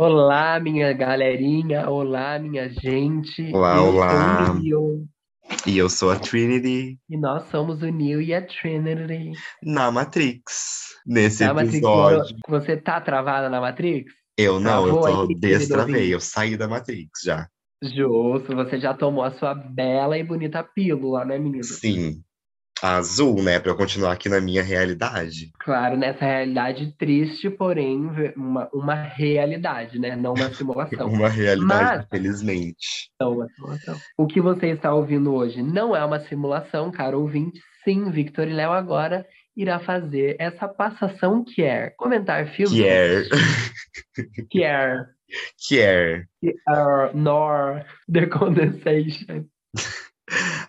Olá, minha galerinha. Olá, minha gente. Olá, Eu olá. E eu sou a Trinity E nós somos o Neil e a Trinity. na Matrix. Nesse Na Matrix, episódio. você tá travada na Matrix? Eu não, eu Travou tô aí, querido destravei, eu saí da Matrix já. Justo, você já tomou a sua bela e bonita pílula, né, menino? Sim. Azul, né? Pra eu continuar aqui na minha realidade. Claro, nessa realidade triste, porém, uma, uma realidade, né? Não uma simulação. Uma realidade, Mas- felizmente. Não, uma simulação. O que você está ouvindo hoje não é uma simulação, caro ouvinte. Sim, Victor e Léo agora irá fazer essa passação que é comentar filmes. Quer, Que é quer. uh, nor the condensation.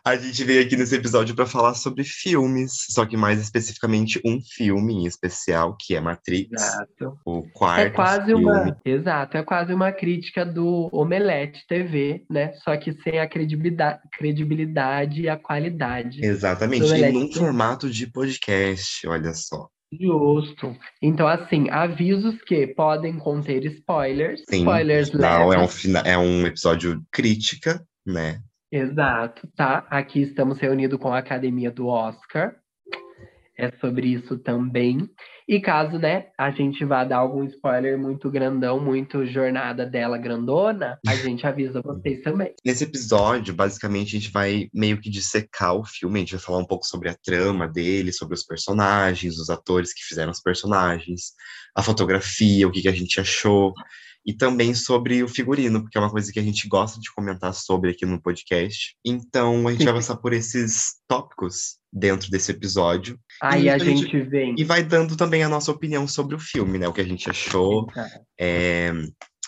A gente veio aqui nesse episódio pra falar sobre filmes, só que mais especificamente um filme em especial, que é Matrix, Exato. o quarto É quase filme. uma. Exato, é quase uma crítica do Omelete TV, né? Só que sem a credibilidade, credibilidade e a qualidade. Exatamente, e num formato de podcast, olha só. Justo. Então, assim, avisos que podem conter spoilers. Sim, spoilers Não, é um, é um episódio crítica, né? Exato, tá? Aqui estamos reunidos com a Academia do Oscar. É sobre isso também. E caso, né, a gente vá dar algum spoiler muito grandão, muito jornada dela grandona, a gente avisa vocês também. Nesse episódio, basicamente, a gente vai meio que dissecar o filme, a gente vai falar um pouco sobre a trama dele, sobre os personagens, os atores que fizeram os personagens, a fotografia, o que, que a gente achou, e também sobre o figurino, porque é uma coisa que a gente gosta de comentar sobre aqui no podcast. Então, a gente vai passar por esses tópicos dentro desse episódio, Aí a a gente- gente vem. e vai dando também a nossa opinião sobre o filme, né? O que a gente achou, É,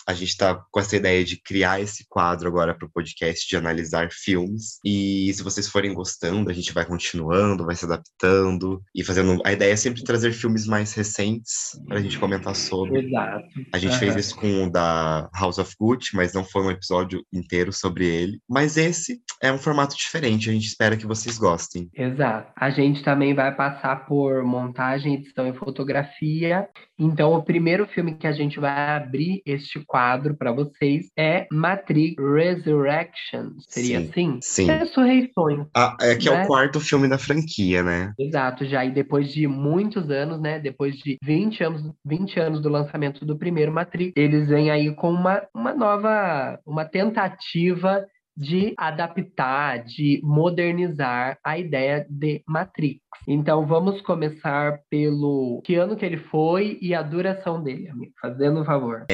a gente está com essa ideia de criar esse quadro agora para o podcast de analisar filmes. E se vocês forem gostando, a gente vai continuando, vai se adaptando e fazendo. A ideia é sempre trazer filmes mais recentes para a gente comentar sobre. Exato. A gente Aham. fez isso com o da House of Gucci, mas não foi um episódio inteiro sobre ele. Mas esse é um formato diferente, a gente espera que vocês gostem. Exato. A gente também vai passar por montagem, edição e fotografia. Então, o primeiro filme que a gente vai abrir este quadro para vocês é Matrix Resurrection. Seria Sim, assim? sim. Ressurreições. Ah, é que é Né? o quarto filme da franquia, né? Exato, já e depois de muitos anos, né? Depois de 20 anos, 20 anos do lançamento do primeiro Matrix, eles vêm aí com uma, uma nova, uma tentativa de adaptar, de modernizar a ideia de Matrix. Então vamos começar pelo que ano que ele foi e a duração dele, amigo, fazendo um favor.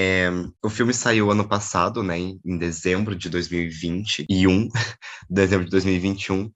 O filme saiu ano passado, né, em em dezembro de 2021, dezembro de 2021,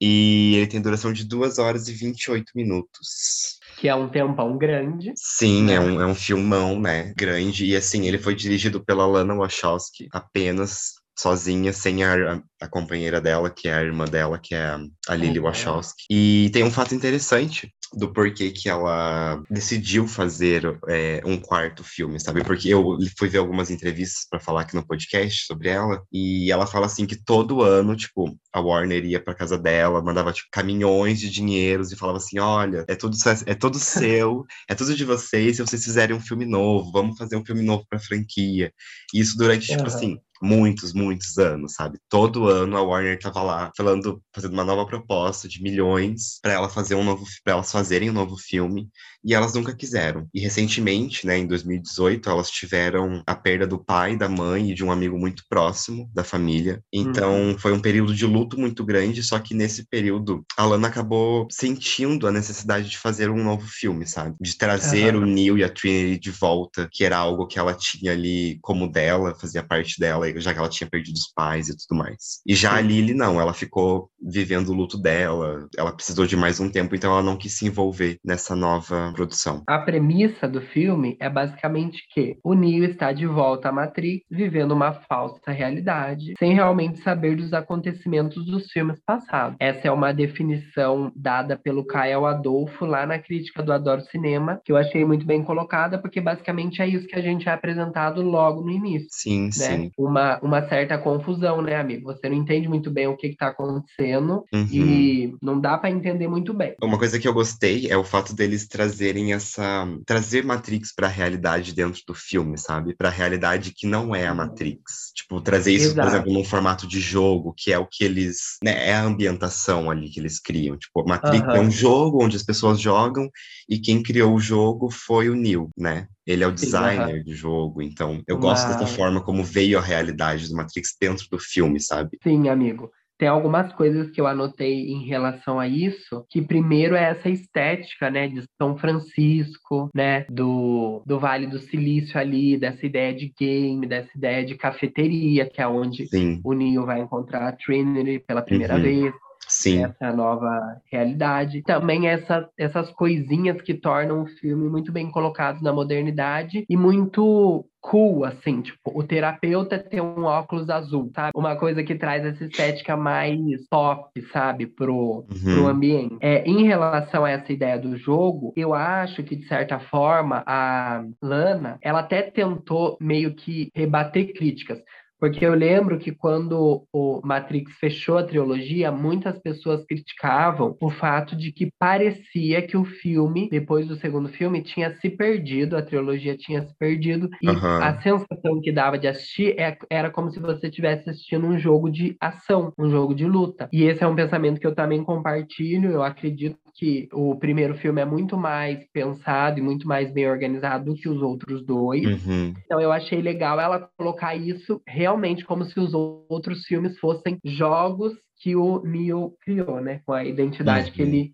e ele tem duração de 2 horas e 28 minutos. Que é um tempão grande. Sim, é um, é um filmão, né, grande, e assim, ele foi dirigido pela Lana Wachowski, apenas sozinha, sem a, a companheira dela, que é a irmã dela, que é a- Lily Uhum. Wachowski. E tem um fato interessante do porquê que ela decidiu fazer é, um quarto filme, sabe? Porque eu fui ver algumas entrevistas para falar aqui no podcast sobre ela, e ela fala assim que todo ano, tipo, a Warner ia para casa dela, mandava tipo caminhões de dinheiros e falava assim: "Olha, é tudo é tudo seu, é tudo de vocês, se vocês fizerem um filme novo, vamos fazer um filme novo para franquia". E isso durante tipo Aham. assim, muitos, muitos anos, sabe? Todo ano a Warner tava lá falando, fazendo uma nova proposta de milhões para ela fazer um novo, para elas fazerem um novo filme, e elas nunca quiseram. E recentemente, né, em 2018, elas tiveram a perda do pai, da mãe e de um amigo muito próximo da família. Então, foi um período de luto muito grande, só que nesse período a Lana acabou sentindo a necessidade de fazer um novo filme, sabe? De trazer Aham. o Neil e a Trinity de volta, que era algo que ela tinha ali como dela, fazia parte dela, já que ela tinha perdido os pais e tudo mais. E já a Sim. Lily não, ela ficou vivendo o luto dela, ela precisou de mais um tempo, então ela não quis se envolver nessa nova produção. A premissa do filme é basicamente que o Neo está de volta à Matrix, vivendo uma falsa realidade, sem realmente saber dos acontecimentos dos filmes passados. Essa é uma definição dada pelo Kael Adolfo lá na crítica do Adoro Cinema, que eu achei muito bem colocada, porque basicamente é isso que a gente é apresentado logo no início Sim, né? sim. Uma uma, uma certa confusão, né, amigo? Você não entende muito bem o que está acontecendo Uhum. e não dá para entender muito bem. Uma coisa que eu gostei é o fato deles trazerem essa. trazer Matrix pra realidade dentro do filme, sabe? Pra realidade que não é a Uhum. Matrix. Tipo, trazer isso, por Exato. exemplo, num formato de jogo, que é o que eles. Né, é a ambientação ali que eles criam. Tipo, Matrix é Aham. um jogo onde as pessoas jogam e quem criou o jogo foi o Neo, né? Ele é o Sim, designer do jogo, então eu gosto dessa forma como veio a realidade do Matrix dentro do filme, sabe? Sim, amigo. Tem algumas coisas que eu anotei em relação a isso, que primeiro é essa estética, né, de São Francisco, né, do, do Vale do Silício ali, dessa ideia de game, dessa ideia de cafeteria, que é onde Sim, o Neo vai encontrar a Trinity pela primeira Uhum. vez. Sim. essa nova realidade. Também essa, essas coisinhas que tornam o filme muito bem colocado na modernidade e muito cool, assim, tipo, o terapeuta tem um óculos azul, sabe? Uma coisa que traz essa estética mais pop, sabe, pro, pro Uhum. ambiente. É, em relação a essa ideia do jogo, eu acho que, de certa forma, a Lana, ela até tentou meio que rebater críticas. Porque eu lembro que quando o Matrix fechou a trilogia, muitas pessoas criticavam o fato de que parecia que o filme, depois do segundo filme, tinha se perdido, a trilogia tinha se perdido, e Aham. a sensação que dava de assistir é- era como se você estivesse assistindo um jogo de ação, um jogo de luta. E esse é um pensamento que eu também compartilho, eu acredito que o primeiro filme é muito mais pensado e muito mais bem organizado do que os outros dois. Uhum. Então eu achei legal ela colocar isso realmente como se os outros filmes fossem jogos que o Neo criou, né? Com a identidade que Uhum. ele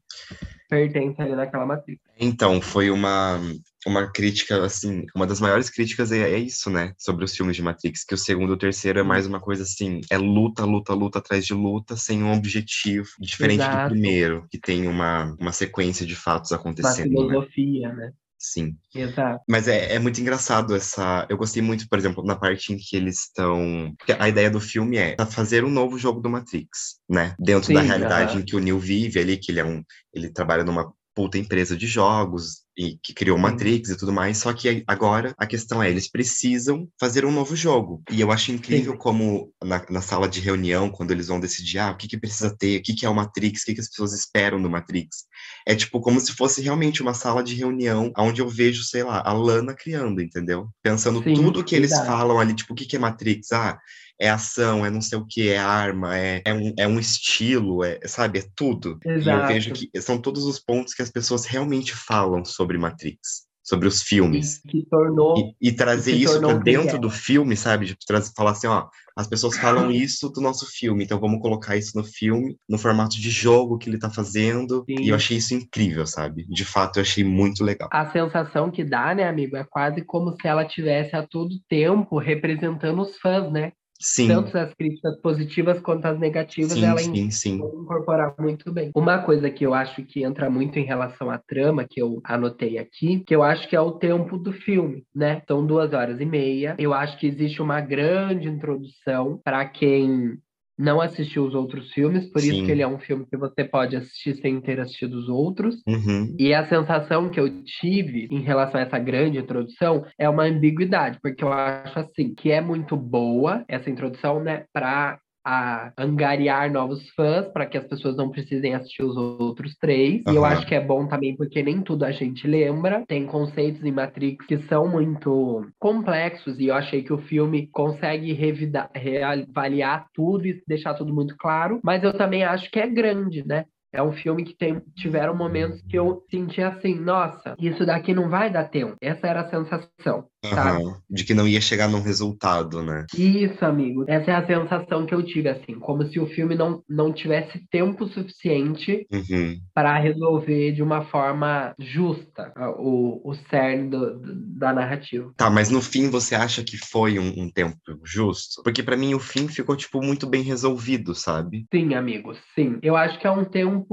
pertence ali naquela matriz. Então, foi uma, uma crítica, assim, uma das maiores críticas é, é isso, né? Sobre os filmes de Matrix, que o segundo e o terceiro é mais uma coisa assim, é luta, luta, luta atrás de luta, sem um objetivo, diferente do Exato. primeiro, que tem uma, uma sequência de fatos Uma acontecendo, né? filosofia, né? Sim. Exato. Mas é, é muito engraçado essa. Eu gostei muito, por exemplo, na parte em que eles estão. Porque a ideia do filme é fazer um novo jogo do Matrix, né? Dentro da Sim, realidade aham. em que o Neo vive ali, que ele é um. Ele trabalha numa puta empresa de jogos e que criou. Matrix e tudo mais. Só que agora a questão é, eles precisam fazer um novo jogo. E eu acho incrível Sim. como na, na sala de reunião, quando eles vão decidir ah, o que, que precisa ter, o que, que é o Matrix, o que, que as pessoas esperam do Matrix. É tipo como se fosse realmente uma sala de reunião onde eu vejo, sei lá, a Lana criando, entendeu? Pensando Sim, tudo que eles falam ali, tipo, o que, que é Matrix? Ah, é ação, é não sei o que, é arma, é, é, um, é um estilo, é, sabe, é tudo. E eu Exato. vejo que são todos os pontos que as pessoas realmente falam sobre Matrix, sobre os filmes. E que tornou. E, e trazer se isso para que dentro do filme, sabe? De trazer, falar assim, ó, as pessoas falam isso do nosso filme, então vamos colocar isso no filme, no formato de jogo que ele tá fazendo. Sim. E eu achei isso incrível, sabe? De fato, eu achei muito legal. A sensação que dá, né, amigo, é quase como se ela tivesse a todo tempo representando os fãs, né? Sim, Tanto as críticas positivas quanto as negativas, sim, ela sim, sim. Incorporar muito bem. Uma coisa que eu acho que entra muito em relação à trama, que eu anotei aqui, que eu acho que é o tempo do filme, né? São duas horas e meia. Eu acho que existe uma grande introdução para quem não assistiu os outros filmes, por isso Sim. que ele é um filme que você pode assistir sem ter assistido os outros. Uhum. E a sensação que eu tive em relação a essa grande introdução é uma ambiguidade, porque eu acho assim que é muito boa essa introdução, né, para a angariar novos fãs, para que as pessoas não precisem assistir os outros três. E eu acho que é bom também porque nem tudo a gente lembra. Tem conceitos em Matrix que são muito complexos e eu achei que o filme consegue revida- reavaliar tudo e deixar tudo muito claro, mas eu também acho que é grande, né? É um filme que tem, tiveram momentos que eu senti assim, nossa, isso daqui não vai dar tempo. Essa era a sensação, sabe? Aham. De que não ia chegar num resultado, né? Isso, amigo. Essa é a sensação que eu tive, assim, como se o filme não, não tivesse tempo suficiente Uhum. para resolver de uma forma justa o, o cerne do- do- da narrativa. Tá, mas no fim você acha que foi um, um tempo justo? Porque pra mim o fim ficou, tipo, muito bem resolvido, sabe? Sim, amigos, sim. Eu acho que é um tempo,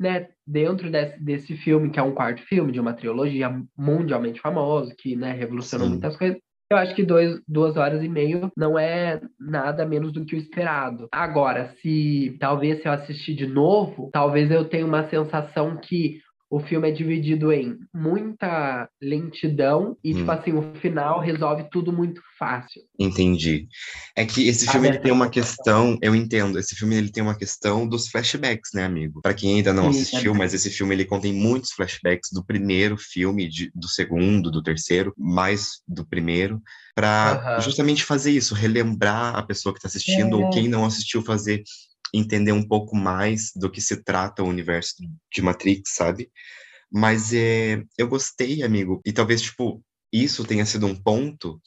né, dentro desse, desse filme, que é um quarto filme de uma trilogia mundialmente famoso, que, né, revolucionou Sim. muitas coisas. Eu acho que dois, duas horas e meia não é nada menos do que o esperado. Agora, se talvez se eu assistir de novo, talvez eu tenha uma sensação que o filme é dividido em muita lentidão e, tipo Hum. assim, o final resolve tudo muito fácil. Entendi. É que esse filme ele tem uma questão, eu entendo, esse filme ele tem uma questão dos flashbacks, né, amigo? Pra quem ainda não Sim, assistiu, é. mas esse filme ele contém muitos flashbacks do primeiro filme, de- do segundo, do terceiro, mais do primeiro, pra Aham. justamente fazer isso, relembrar a pessoa que tá assistindo ou É. quem não assistiu fazer entender um pouco mais do que se trata o universo de Matrix, sabe? Mas é, eu gostei, amigo, e talvez, tipo, isso tenha sido um ponto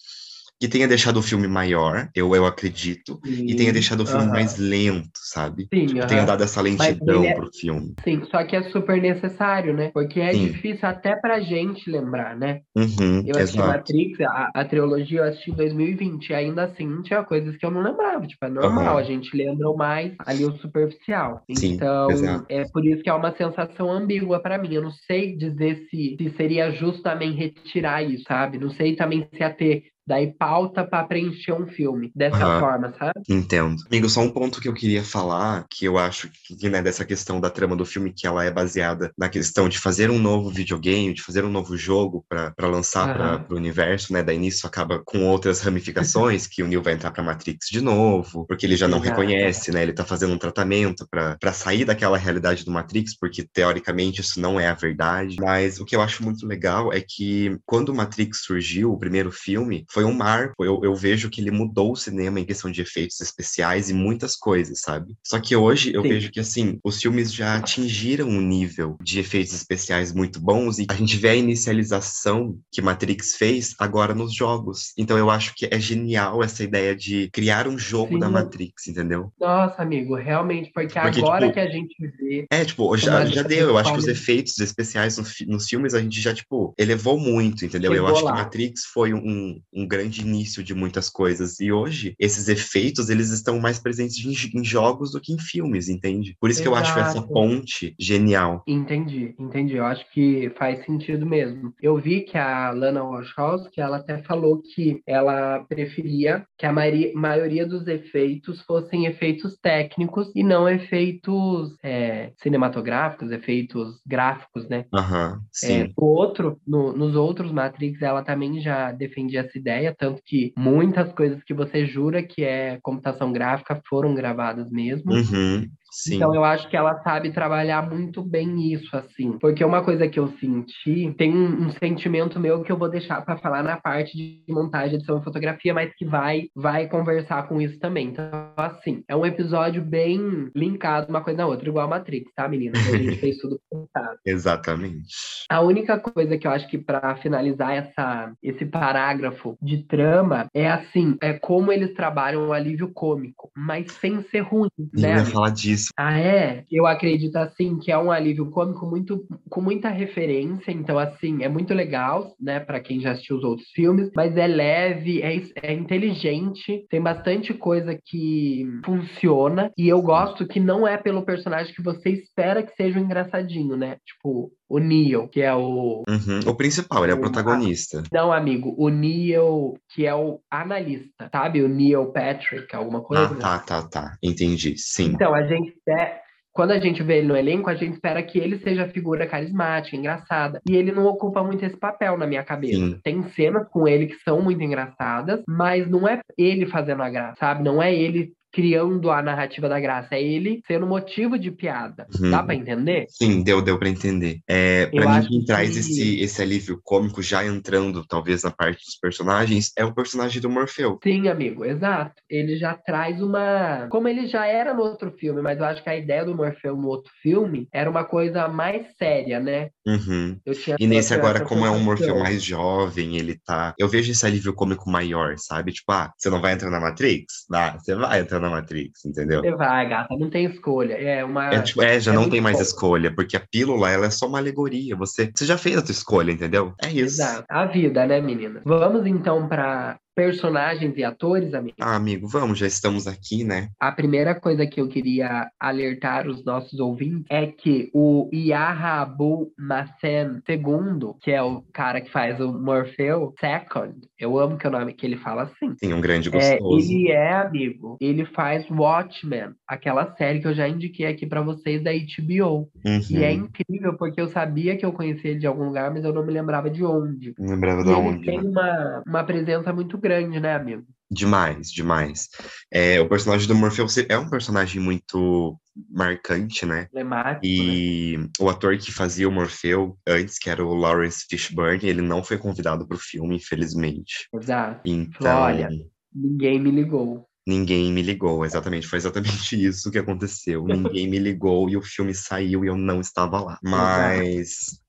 que tenha deixado o filme maior, eu, eu acredito, e tenha deixado o filme mais lento, sabe? Sim, Tipo, aham. tenha dado essa lentidão é- pro filme. Sim, só que é super necessário, né? Porque é Sim. difícil até pra gente lembrar, né? Uhum, Eu assisti exato. Matrix, a, a trilogia eu assisti em 2020, e ainda assim tinha coisas que eu não lembrava. Tipo, é normal, Aham. a gente lembra mais ali o superficial. Sim, então, exato. é por isso que é uma sensação ambígua pra mim. Eu não sei dizer se, se seria justo também retirar isso, sabe? Não sei também se ia ter daí pauta pra preencher um filme dessa Aham. forma, sabe? Entendo. Amigo, só um ponto que eu queria falar, que eu acho que, né, dessa questão da trama do filme, que ela é baseada na questão de fazer um novo videogame, de fazer um novo jogo para lançar Aham. para o universo, né? Daí nisso acaba com outras ramificações, que o Neo vai entrar pra Matrix de novo, porque ele já não Exato. reconhece, né? Ele tá fazendo um tratamento para sair daquela realidade do Matrix, porque teoricamente isso não é a verdade. Mas o que eu acho muito legal é que quando o Matrix surgiu, o primeiro filme, foi um marco. Eu, eu vejo que ele mudou o cinema em questão de efeitos especiais e muitas coisas, sabe? Só que hoje eu Sim. vejo que, assim, os filmes já atingiram um nível de efeitos especiais muito bons e a gente vê a inicialização que Matrix fez agora nos jogos. Então eu acho que é genial essa ideia de criar um jogo da Sim. Matrix, entendeu? Nossa, amigo, realmente, porque, Porque, agora tipo, que a gente vê. É, tipo, já, já lista deu. Eu acho que os efeitos especiais no fi- nos filmes a gente já, tipo, elevou muito, entendeu? eu Chegou acho lá. que Matrix foi um, um grande início de muitas coisas. E hoje, esses efeitos, eles estão mais presentes em, em jogos do que em filmes, entende? Por isso que eu acho essa Exato. ponte genial. Entendi, entendi. Eu acho que faz sentido mesmo. Eu vi que a Lana Wachowski, ela até falou que ela preferia que a maioria, dos efeitos fossem efeitos técnicos e não efeitos é, cinematográficos, efeitos gráficos, né? Aham, É, sim. o outro, no- nos outros Matrix, ela também já defendia essa ideia, tanto que muitas coisas que você jura que é computação gráfica foram gravadas mesmo. Uhum, sim. Então eu acho que ela sabe trabalhar muito bem isso, assim. Porque uma coisa que eu senti, tem um, um sentimento meu que eu vou deixar para falar na parte de montagem, edição e fotografia, mas que vai, vai conversar com isso também. Então, assim, é um episódio bem linkado uma coisa na outra, igual a Matrix, tá, meninas? A gente fez tudo pensado. Exatamente. A única coisa que eu acho que para finalizar essa, esse parágrafo de trama é assim, é como eles trabalham o alívio cômico, mas sem ser ruim, Eu né? ia amigo? falar disso. Ah, é? Eu acredito, assim, que é um alívio cômico muito, com muita referência. Então, assim, é muito legal, né, para quem já assistiu os outros filmes. Mas é leve, é, é inteligente, tem bastante coisa que funciona. E eu gosto que não é pelo personagem que você espera que seja um engraçadinho, né? Tipo, o Neo, que é o... Uhum, O principal, ele é o protagonista. Não, amigo, o Neo, que é o analista, sabe? O Neil Patrick, alguma coisa. Ah, tá, tá, tá. Entendi. Sim. Então, a gente espera. Quando a gente vê ele no elenco, a gente espera que ele seja a figura carismática, engraçada. E ele não ocupa muito esse papel na minha cabeça. Sim. Tem cenas com ele que são muito engraçadas, mas não é ele fazendo a graça, sabe? Não é ele criando a narrativa da graça, é ele sendo motivo de piada. Uhum. Dá pra entender? Sim, deu, deu para entender. É, Eu para mim, quem traz que- esse, esse alívio cômico, já entrando talvez na parte dos personagens, é o personagem do Morfeu. Sim, amigo, exato. Ele já traz uma. Como ele já era no outro filme, mas eu acho que a ideia do Morfeu no outro filme era uma coisa mais séria, né? Uhum. E nesse agora, como é um Morfeu mais jovem, ele tá. Eu vejo esse alívio cômico maior, sabe? Tipo, ah, você não vai entrar na Matrix? Ah, você vai entrar na Matrix, entendeu? Você vai, gata, não tem escolha. É uma. É, tipo, é, já é não tem mais bom. escolha, porque a pílula, ela é só uma alegoria. Você, você já fez a tua escolha, entendeu? É isso. Exato. A vida, né, menina? Vamos então para personagens e atores, amigo? Ah, amigo, vamos, já estamos aqui, né? A primeira coisa que eu queria alertar os nossos ouvintes é que o Yaha Abu Massen II, que é o cara que faz o Morpheu Second, eu amo que é o nome que ele fala assim. Tem um grande É, gostoso. ele é, amigo, ele faz Watchmen, aquela série que eu já indiquei aqui pra vocês da HBO. E é Uhum. incrível porque eu sabia que eu conhecia ele de algum lugar, mas eu não me lembrava de onde. Não lembrava de ele onde, tem né? uma, uma presença muito grande, né, amigo? Demais, demais. É, o personagem do Morpheus é um personagem muito marcante, né? Emblemático, né? E o ator que fazia o Morfeu antes, que era o Lawrence Fishburne, ele não foi convidado para o filme, infelizmente. Exato. Então, Olha. Ninguém me ligou. ninguém me ligou. Exatamente, foi exatamente isso que aconteceu. Ninguém me ligou e o filme saiu e eu não estava lá. Mas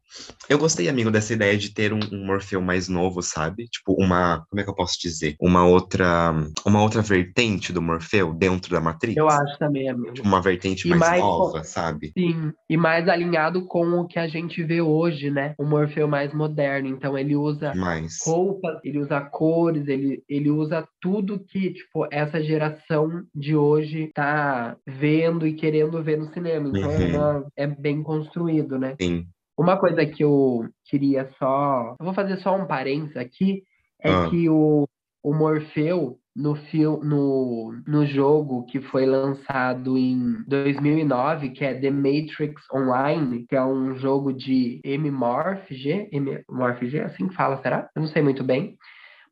eu gostei, amigo, dessa ideia de ter um, um Morfeu mais novo, sabe? Tipo, uma, como é que eu posso dizer? Uma outra, uma outra vertente do Morfeu dentro da Matrix. Eu acho também, amigo. Tipo, uma vertente mais, mais nova, sabe? Sim, e mais alinhado com o que a gente vê hoje, né? O Morfeu mais moderno. Então ele usa Mas, roupas, ele usa cores, ele, ele usa tudo que, tipo, essa geração de hoje tá vendo e querendo ver no cinema. Então é, Uhum. uma- é bem construído, né? sim. Uma coisa que eu queria só. Eu vou fazer só um parênteses aqui. É Ah. que o, o Morfeu, no, fil, no, no jogo que foi lançado em 2009, que é The Matrix Online, que é um jogo de MMORPG, MMORPG, assim que fala, será? Eu não sei muito bem.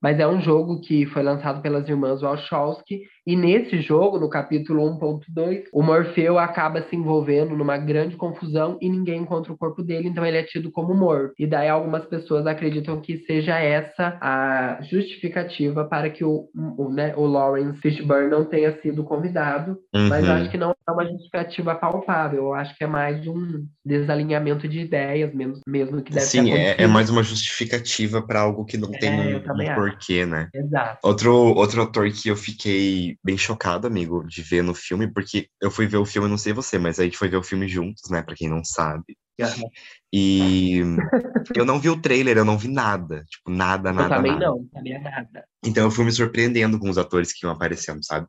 Mas é um jogo que foi lançado pelas irmãs Wachowski, e nesse jogo, no capítulo 1.2, o Morfeu acaba se envolvendo numa grande confusão e ninguém encontra o corpo dele, então ele é tido como morto. E daí algumas pessoas acreditam que seja essa a justificativa para que o, o, né, o Lawrence Fishburne não tenha sido convidado, mas eu Uhum. acho que não é uma justificativa palpável, eu acho que é mais um desalinhamento de ideias mesmo, mesmo que deve Sim, é, é mais uma justificativa para algo que não tem É, um, um porquê, né? Exato. Outro, outro ator que eu fiquei bem chocado, amigo, de ver no filme, porque eu fui ver o filme, não sei você, mas a gente foi ver o filme juntos, né? Pra quem não sabe. Aham. E eu não vi o trailer, eu não vi nada. Tipo, nada, Eu nada, também nada. não, sabia nada. Então eu fui me surpreendendo com os atores que iam aparecendo, sabe?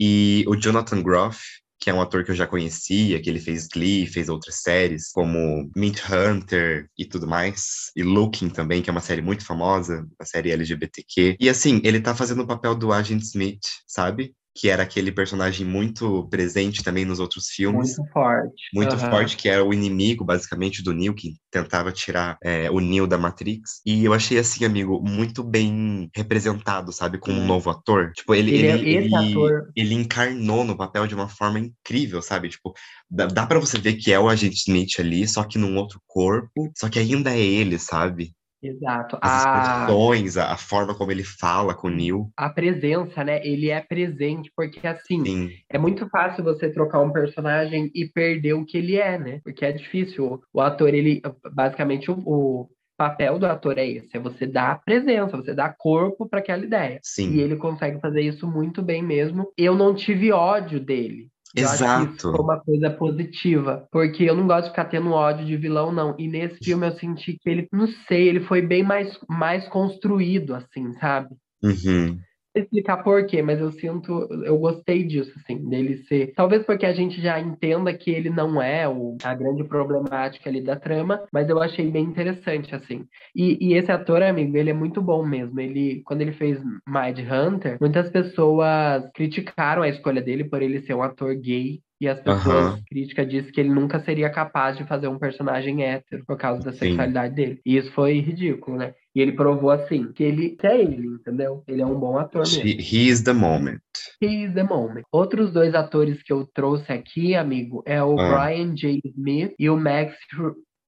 E o Jonathan Groff, que é um ator que eu já conhecia, que ele fez Glee, fez outras séries, como Meat Hunter e tudo mais, e Looking também, que é uma série muito famosa, uma série LGBTQ. E assim, ele tá fazendo o papel do Agent Smith, sabe? Que era aquele personagem muito presente também nos outros filmes Muito forte. muito Aham. forte, que era o inimigo, basicamente, do Neo, que tentava tirar é, o Neo da Matrix. E eu achei, assim, amigo, muito bem representado, sabe, como um novo ator. Tipo, ele, Ele é- ele, ator- ele encarnou no papel de uma forma incrível, sabe? Tipo, dá, dá para você ver que é o Agente Smith ali, só que num outro corpo, só que ainda é ele, sabe? Exato. As A, expressões, a, forma como ele fala com o Neo. a presença, né? Ele é presente, porque assim, Sim, é muito fácil você trocar um personagem e perder o que ele é, né? Porque é difícil. O, o ator, ele, basicamente, o, o papel do ator é esse: é você dar presença, você dar corpo para aquela ideia. sim. E ele consegue fazer isso muito bem mesmo. Eu não tive ódio dele. Eu isso Exato. foi uma coisa positiva, porque eu não gosto de ficar tendo ódio de vilão, não. E nesse filme eu senti que ele, não sei, ele foi bem mais, mais construído, assim, sabe? Uhum. Explicar por quê, mas eu sinto, eu gostei disso, assim, dele ser. Talvez porque a gente já entenda que ele não é o, a grande problemática ali da trama, mas eu achei bem interessante, assim. E, e esse ator, amigo, ele é muito bom mesmo. Ele, quando ele fez Mind Hunter, muitas pessoas criticaram a escolha dele por ele ser um ator gay. E as pessoas Aham. críticas disse que ele nunca seria capaz de fazer um personagem hétero por causa da Sim. sexualidade dele. E isso foi ridículo, né? E ele provou assim que ele que é ele, entendeu? Ele é um bom ator mesmo. He, he is the moment. He is the moment. Outros dois atores que eu trouxe aqui, amigo, é o Ah. Brian J. Smith e o Max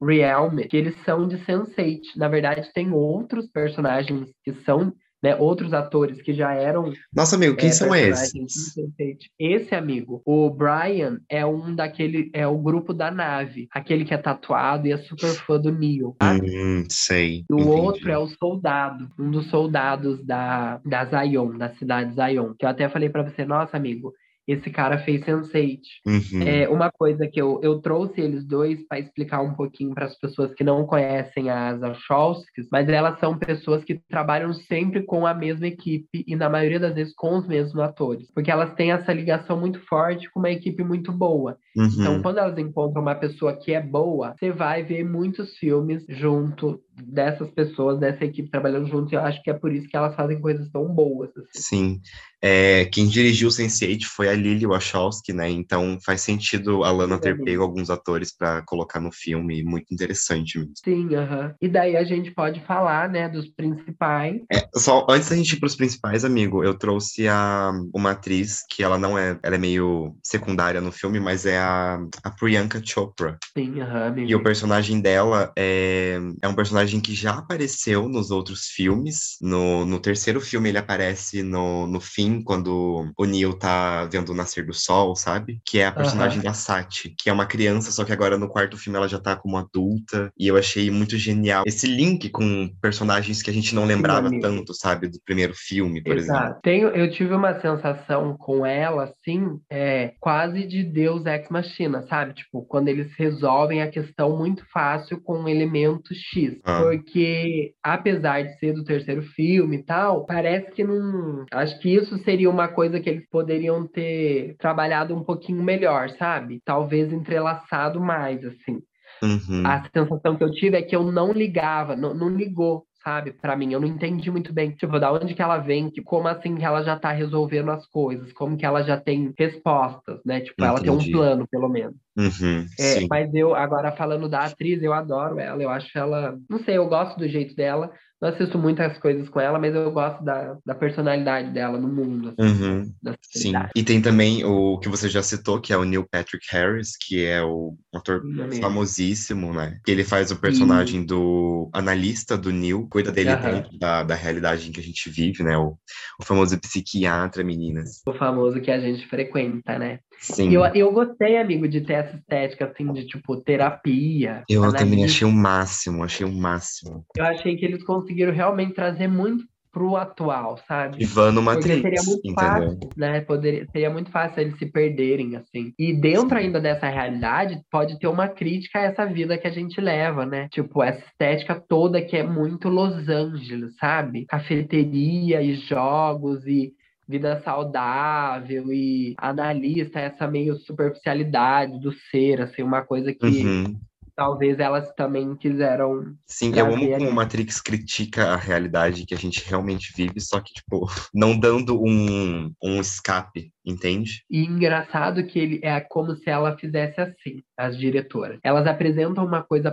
Realme, que eles são de Sense8. Na verdade, tem outros personagens que são, né, outros atores que já eram Nossa, amigo, quem é, são esses? de Sense8. Esse amigo, o Brian, é um daquele, é o grupo da nave, aquele que é tatuado e é super fã do Neo. sabe? Hum, sei. E o entendi. outro é o soldado, um dos soldados da, da Zion, da cidade Zion. Que eu até falei pra você, nossa, amigo, esse cara fez Sense8. Uhum. É uma coisa que eu, eu trouxe eles dois para explicar um pouquinho para as pessoas que não conhecem as Wachowskis, mas elas são pessoas que trabalham sempre com a mesma equipe e na maioria das vezes com os mesmos atores, porque elas têm essa ligação muito forte com uma equipe muito boa. Uhum. Então, quando elas encontram uma pessoa que é boa, você vai ver muitos filmes junto dessas pessoas, dessa equipe trabalhando junto, e eu acho que é por isso que elas fazem coisas tão boas. Assim. Sim. É, quem dirigiu o Sense8 foi a Lily Wachowski, né? Então faz sentido a Lana ter pego alguns atores para colocar no filme, muito interessante mesmo. Sim, aham. Uh -huh. E daí a gente pode falar, né, dos principais. É, só antes da gente ir pros principais, amigo, eu trouxe a, uma atriz que ela não é, ela é meio secundária no filme, mas é a, a Priyanka Chopra. Sim, aham, uh -huh, E o personagem dela é, é um personagem que já apareceu nos outros filmes. No, no terceiro filme ele aparece no, no fim quando o Neil tá vendo o nascer do sol, sabe? Que é a personagem da Sati, que é uma criança, só que agora no quarto filme ela já tá como adulta. E eu achei muito genial esse link com personagens que a gente não lembrava amigo. tanto, sabe? Do primeiro filme, por exemplo. Exato. Tenho, eu tive uma sensação com ela, assim, é, quase de Deus Ex Machina, sabe? Tipo, quando eles resolvem a questão muito fácil com um elemento X. Porque, apesar de ser do terceiro filme e tal, parece que não. Acho que isso seria uma coisa que eles poderiam ter trabalhado um pouquinho melhor, sabe? Talvez entrelaçado mais, assim. Uhum. A sensação que eu tive é que eu não ligava, não, não ligou, sabe, para mim. Eu não entendi muito bem, tipo, da onde que ela vem, que, como assim que ela já tá resolvendo as coisas, como que ela já tem respostas, né? Tipo, ela tem um Entendi. plano, pelo menos. Uhum. É, mas eu, agora falando da atriz, eu adoro ela, eu acho ela, não sei, eu gosto do jeito dela. Não assisto muitas coisas com ela, mas eu gosto da, da personalidade dela no mundo. Assim, Uhum. Sim. E tem também o que você já citou, que é o Neil Patrick Harris, que é o um ator Sim, é famosíssimo, né? Que ele faz o personagem do analista do Neil, cuida dele Aham. dentro da, da realidade em que a gente vive, né? O, o famoso psiquiatra, meninas. O famoso que a gente frequenta, né? Sim. Eu, eu gostei, amigo, de ter essa estética, assim, de, tipo, terapia. Eu também achei o máximo, achei o máximo. Eu achei que eles conseguiram realmente trazer muito pro atual, sabe? Ivano Porque Matrix, seria muito entendeu? fácil, né? Poderia, seria muito fácil eles se perderem, assim. E dentro ainda dessa realidade, pode ter uma crítica a essa vida que a gente leva, né? Tipo, essa estética toda que é muito Los Angeles, sabe? Cafeteria e jogos e vida saudável e analista essa meio superficialidade do ser, assim, uma coisa que Uhum. talvez elas também quiseram Sim, eu amo como Matrix critica a realidade que a gente realmente vive, só que, tipo, não dando um, um escape, entende? E engraçado que ele é como se ela fizesse assim, as diretoras. Elas apresentam uma coisa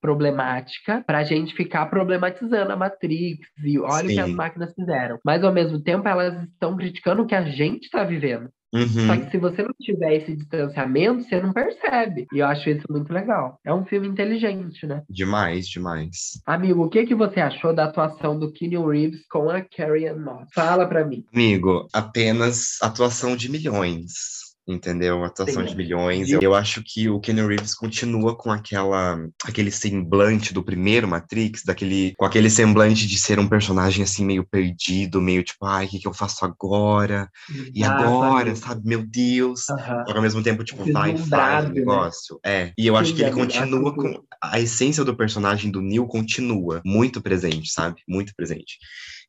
pro- problemática pra gente ficar problematizando a Matrix e olha o que as máquinas fizeram. Mas ao mesmo tempo elas estão criticando o que a gente está vivendo. Só Uhum. que se você não tiver esse distanciamento, você não percebe. E eu acho isso muito legal. É um filme inteligente, né? Demais, demais. Amigo, o que que você achou da atuação do Keanu Reeves com a Carrie Ann Moss? Fala pra mim. Amigo, apenas atuação de milhões. Entendeu? Atuação Sim. de milhões. Eu acho que o Keanu Reeves continua com aquela, aquele semblante do primeiro Matrix, daquele, com aquele semblante de ser um personagem assim meio perdido, meio tipo, ai, o que, que eu faço agora? E Exato, agora, amigo. sabe? Meu Deus. Aham. Só que ao mesmo tempo, tipo, vai e faz o né? negócio. É. E eu acho Sim, que ele continua acho com. A essência do personagem do Neil continua muito presente, sabe? Muito presente.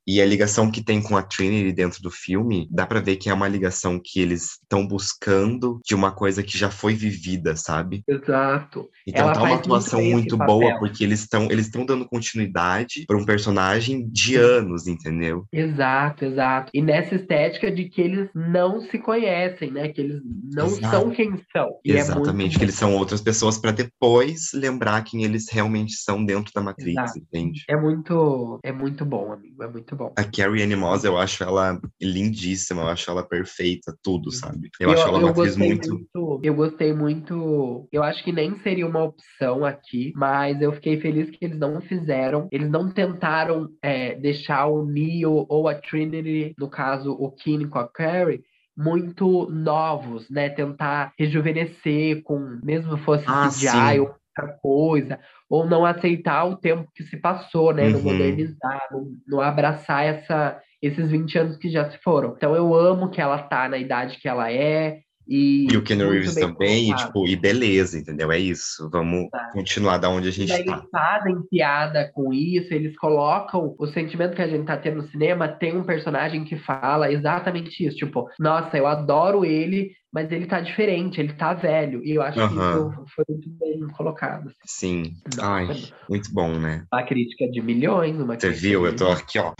E a ligação que tem com a Trinity dentro do filme, dá pra ver que é uma ligação que eles estão buscando de uma coisa que já foi vivida, sabe? Exato. Então Ela tá uma muito atuação muito papel. boa, porque eles estão eles estão dando continuidade pra um personagem de anos, entendeu? Exato, exato. E nessa estética de que eles não se conhecem, né? Que eles não Exato. são quem são. E é Exatamente, muito que eles são outras pessoas pra depois lembrar quem eles realmente são dentro da Matrix, Exato. entende? É muito, é muito bom, amigo. É muito bom. A Carrie Ann Moss, eu acho ela lindíssima, eu acho ela perfeita, tudo, sabe? Eu, acho ela uma atriz gostei muito. Eu gostei muito. Eu acho que nem seria uma opção aqui, mas eu fiquei feliz que eles não fizeram. Eles não tentaram é, deixar o Neo ou a Trinity, no caso o Keenan com a Carrie, muito novos, né? Tentar rejuvenescer com, mesmo fosse Ah, CGI sim. ou outra coisa, ou não aceitar o tempo que se passou, né? Não Uhum. modernizar, não, não abraçar essa esses 20 anos que já se foram. Então eu amo que ela tá na idade que ela é, e, e o Ken Reeves também, e, tipo, e beleza, entendeu? É isso. Vamos tá. continuar da onde a gente está. Eles fazem piada com isso, eles colocam o sentimento que a gente tá tendo no cinema. Tem um personagem que fala exatamente isso. Tipo, nossa, eu adoro ele, mas ele tá diferente, ele tá velho. E eu acho uhum. que isso foi muito bem colocado. Assim. Sim. Nossa, Ai, muito bom, né? Uma crítica de milhões, uma Você viu? Eu tô aqui, ó,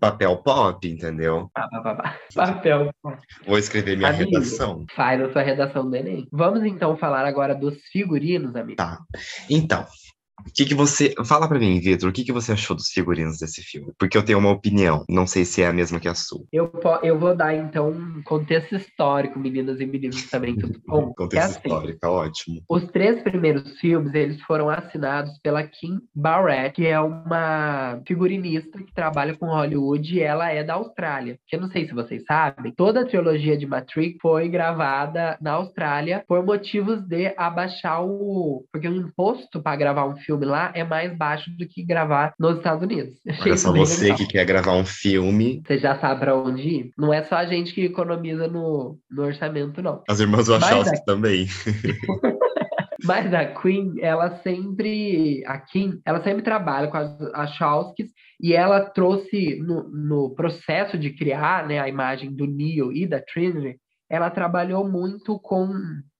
papel pop, entendeu? Papel pop. Vou escrever minha amigo, redação. Faz a sua redação do Enem. Vamos então falar agora dos figurinos, amigo. Tá. Então, o que, que você. Fala pra mim, Vitor, o que, que você achou dos figurinos desse filme? Porque eu tenho uma opinião, não sei se é a mesma que a sua. Eu, eu vou dar, então, um contexto histórico, meninas e meninos também, tudo bom? contexto é assim, histórico, é ótimo. Os três primeiros filmes, eles foram assinados pela Kim Barrett, que é uma figurinista que trabalha com Hollywood e ela é da Austrália. Que eu não sei se vocês sabem, toda a trilogia de Matrix foi gravada na Austrália por motivos de abaixar o. Porque o imposto para gravar um filme filme lá é mais baixo do que gravar nos Estados Unidos. Olha só você legal. que quer gravar um filme. Você já sabe para onde ir. Não é só a gente que economiza no, no orçamento, não. As irmãs Wachowski a... também. Mas a Queen, ela sempre, a Kim, ela sempre trabalha com as Wachowskis e ela trouxe no, no processo de criar né, a imagem do Neo e da Trinity, ela trabalhou muito com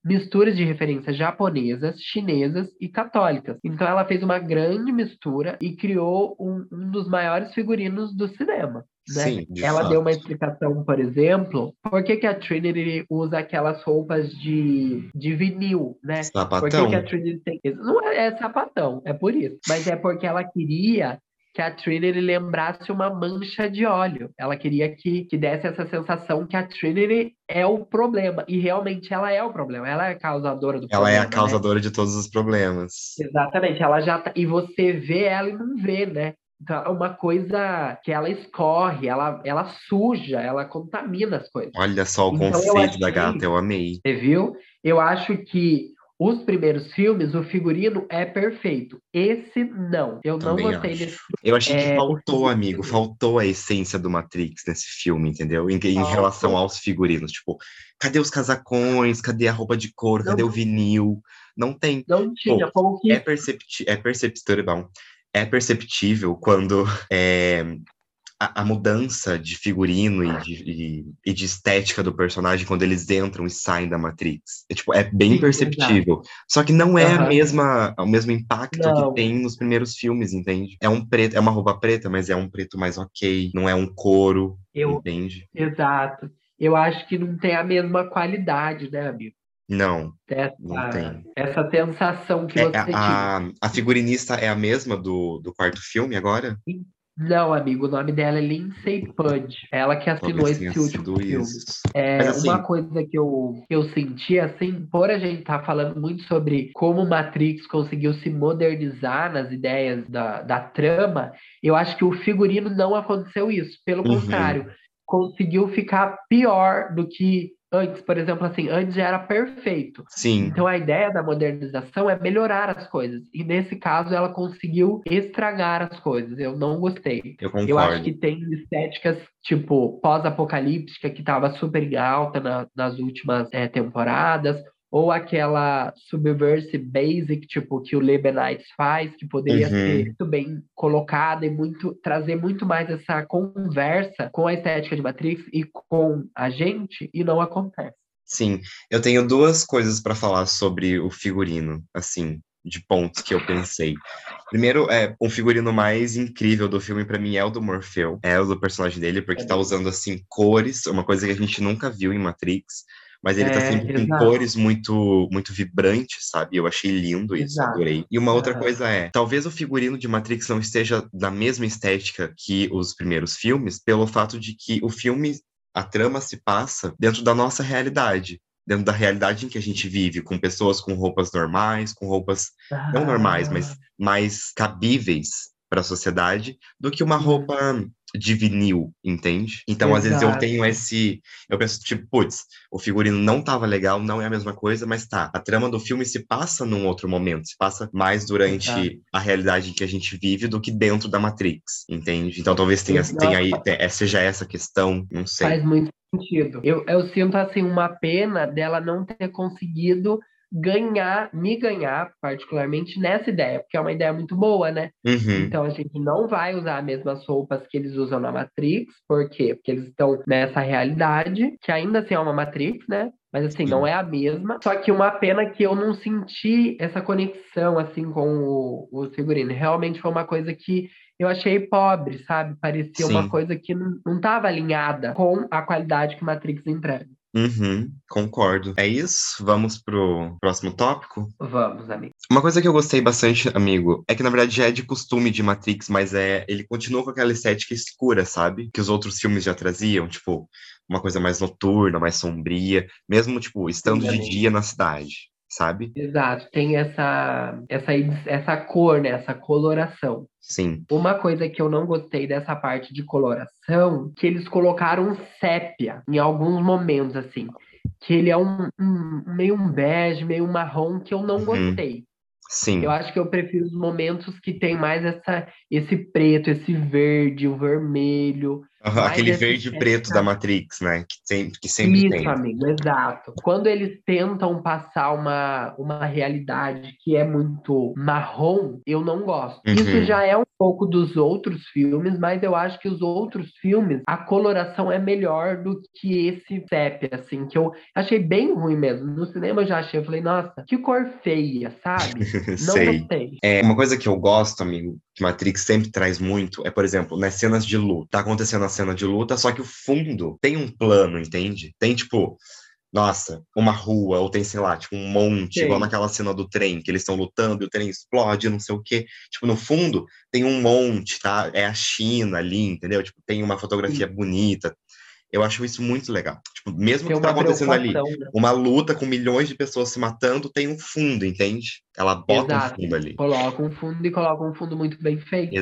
misturas de referências japonesas, chinesas e católicas. Então ela fez uma grande mistura e criou um, um dos maiores figurinos do cinema. Né? Sim, ela fato. deu uma explicação, por exemplo, por que, que a Trinity usa aquelas roupas de, de vinil, né? Sapatão. Por que, que a Trinity tem. Não é, é sapatão, é por isso. Mas é porque ela queria que a Trinity lembrasse uma mancha de óleo. Ela queria que, que desse essa sensação que a Trinity é o problema. E realmente ela é o problema. Ela é a causadora do ela problema. Ela é a causadora né? de todos os problemas. Exatamente. Ela já tá... E você vê ela e não vê, né? Então, é uma coisa que ela escorre, ela, ela suja, ela contamina as coisas. Olha só o então, conceito da gata, eu amei. Você viu? Eu acho que os primeiros filmes, o figurino é perfeito. Esse não. Eu Também não gostei acho. desse. Eu achei que é, faltou, amigo. Faltou a essência do Matrix nesse filme, entendeu? Em, em relação aos figurinos. Tipo, cadê os casacões? Cadê a roupa de couro? Cadê não, o vinil? Não tem. Não tinha. Pô, que... É, percepti é perceptível. É perceptível quando é, a, a, mudança de figurino e de, e, e de, estética do personagem quando eles entram e saem da Matrix. É, tipo, é bem Sim, perceptível. Só que não é uhum. a mesma, o mesmo impacto não. que tem nos primeiros filmes, entende? É um preto, é uma roupa preta, mas é um preto mais ok, não é um couro, Eu, entende? Exato. Eu acho que não tem a mesma qualidade, né, amigo? Não, essa, não tem. Essa sensação que é, você a, a, figurinista é a mesma do, do quarto filme agora? Não, amigo, o nome dela é Lindsay Pudge. Ela que assinou esse último filme. É, assim... Uma coisa que eu, que eu senti, assim, por a gente estar tá falando muito sobre como Matrix conseguiu se modernizar nas ideias da, da trama, eu acho que o figurino não aconteceu isso. Pelo uhum. contrário, conseguiu ficar pior do que antes, por exemplo, assim, antes já era perfeito. Sim. Então a ideia da modernização é melhorar as coisas. E nesse caso ela conseguiu estragar as coisas. Eu não gostei. Eu concordo. Eu acho que tem estéticas tipo pós-apocalíptica que estava super alta na, nas últimas é, temporadas ou aquela subverse basic, tipo, que o Lebenites faz, que poderia uhum. ser muito bem colocada e muito trazer muito mais essa conversa com a estética de Matrix e com a gente, e não acontece. Sim, eu tenho duas coisas para falar sobre o figurino, assim, de pontos que eu pensei. Primeiro, é um figurino mais incrível do filme para mim é o do Morpheu, é o do personagem dele, porque é tá usando assim cores, uma coisa que a gente nunca viu em Matrix mas ele tá é, tá sempre exato. com cores muito muito vibrantes, sabe? Eu achei lindo isso, exato. adorei. E uma outra coisa é, talvez o figurino de Matrix não esteja da mesma estética que os primeiros filmes, pelo fato de que o filme, a trama se passa dentro da nossa realidade dentro da realidade em que a gente vive, com pessoas com roupas normais, com roupas ah. não normais, mas mais cabíveis para a sociedade do que uma Uhum. roupa de vinil, entende? Então, às vezes eu Exato. tenho esse, eu penso tipo, putz, o figurino não tava legal, não é a mesma coisa, mas tá, a trama do filme se passa num outro momento, se passa mais durante Exato. a realidade que a gente vive do que dentro da Matrix, entende? Então, talvez tenha, Exato. tenha aí, te- seja essa questão, não sei. Faz muito sentido. Eu, eu sinto assim uma pena dela não ter conseguido ganhar, me ganhar, particularmente nessa ideia, porque é uma ideia muito boa, né? Uhum, Então a gente não vai usar as mesmas roupas que eles usam na Matrix, por quê? Porque eles estão nessa realidade, que ainda assim é uma Matrix, né? Mas assim, Sim. não é a mesma. Só que uma pena que eu não senti essa conexão assim com o, o figurino. Realmente foi uma coisa que eu achei pobre, sabe? Parecia Sim. uma coisa que não, não estava alinhada com a qualidade que Matrix entrega. Uhum, concordo. É isso? Vamos pro próximo tópico? Vamos, amigo. Uma coisa que eu gostei bastante, amigo, é que na verdade já é de costume de Matrix, mas é ele continua com aquela estética escura, sabe? Que os outros filmes já traziam, tipo, uma coisa mais noturna, mais sombria, mesmo tipo estando Sim, de amigo. dia na cidade, sabe? Exato, tem essa, essa, essa cor, né? Essa coloração. Sim. Uma coisa que eu não gostei dessa parte de coloração, que eles colocaram sépia em alguns momentos, assim. Que ele é um, um- meio um bege, meio um marrom, que eu não Uhum. gostei. Sim. Eu acho que eu prefiro os momentos que tem mais essa, esse preto, esse verde, o vermelho. Mais Aquele verde e preto da Matrix, né? Que, tem, que sempre Isso, tem. amigo, exato. Quando eles tentam passar uma, uma realidade que é muito marrom, eu não gosto. Uhum. Isso já é um pouco dos outros filmes, mas eu acho que os outros filmes, a coloração é melhor do que esse sépia, assim, que eu achei bem ruim mesmo. No cinema eu já achei, eu falei, nossa, que cor feia, sabe? Não Sei. gostei. É, uma coisa que eu gosto, amigo, que Matrix sempre traz muito, é, por exemplo, nas cenas de luta. Tá acontecendo cena de luta, só que o fundo tem um plano, entende? Tem, tipo, nossa, uma rua, ou tem, sei lá, tipo, um monte, Sei. igual naquela cena do trem, que eles estão lutando e o trem explode, não sei o quê. Tipo, no fundo, tem um monte, tá? É a China ali, entendeu? Tipo, tem uma fotografia bonita. Eu acho isso muito legal. Tipo, mesmo Tem que tá acontecendo ali, né? uma luta com milhões de pessoas se matando, tem um fundo, entende? Ela bota Exato. um fundo ali. Coloca um fundo e coloca um fundo muito bem feito, né?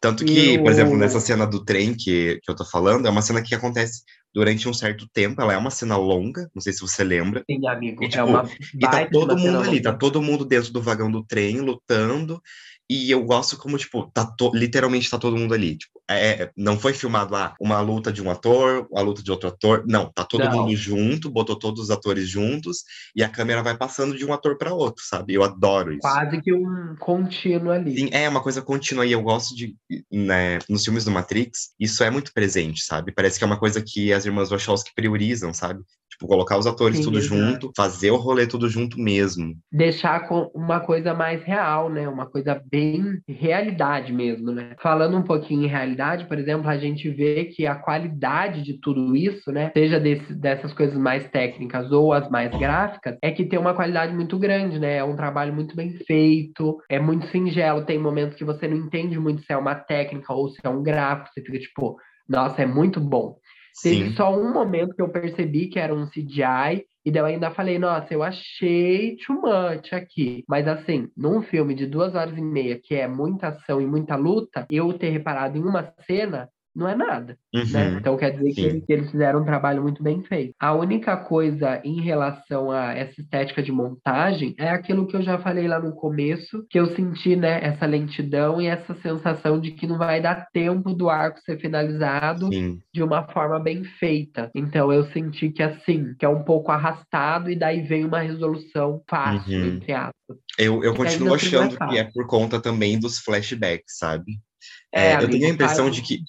Tanto que, por exemplo, nessa cena do trem que, que eu tô falando, é uma cena que acontece durante um certo tempo, ela é uma cena longa, não sei se você lembra, Sim, amigo. E, é tipo, uma e tá todo mundo ali, tá longa. todo mundo dentro do vagão do trem lutando, e eu gosto como, tipo, tá to- literalmente tá todo mundo ali, tipo, é, é- não foi filmado, ah, uma luta de um ator, a luta de outro ator, não, tá todo Não. mundo junto, botou todos os atores juntos, e a câmera vai passando de um ator pra outro, sabe? Eu adoro isso. Quase que um contínuo ali. Sim, é uma coisa contínua e eu gosto de, né, nos filmes do Matrix, isso é muito presente, sabe? Parece que é uma coisa que as irmãs Wachowski priorizam, sabe? Tipo, colocar os atores Sim, tudo exato. junto, fazer o rolê tudo junto mesmo. Deixar com uma coisa mais real, né? Uma coisa bem realidade mesmo, né? Falando um pouquinho em realidade, por exemplo, a gente vê que a qualidade de tudo isso, né? Seja desse, dessas coisas mais técnicas ou as mais gráficas, é que tem uma qualidade muito grande, né? É um trabalho muito bem feito, é muito singelo. Tem momentos que você não entende muito se é uma técnica ou se é um gráfico, você fica tipo, nossa, é muito bom. Teve Sim. só um momento que eu percebi que era um CGI, e daí eu ainda falei, nossa, eu achei too much aqui. Mas assim, num filme de duas horas e meia, que é muita ação e muita luta, eu ter reparado em uma cena não é nada, né? Uhum. Então quer dizer que que eles fizeram um trabalho muito bem feito. A única coisa em relação a essa estética de montagem é aquilo que eu já falei lá no começo, que eu senti, né, essa lentidão e essa sensação de que não vai dar tempo do arco ser finalizado Sim. de uma forma bem feita. Então eu senti que assim, que é um pouco arrastado e daí vem uma resolução fácil, Uhum. entre aspas. Eu, eu continuo achando que é por conta também dos flashbacks, sabe? É, eu tenho a amigo, impressão faz de que.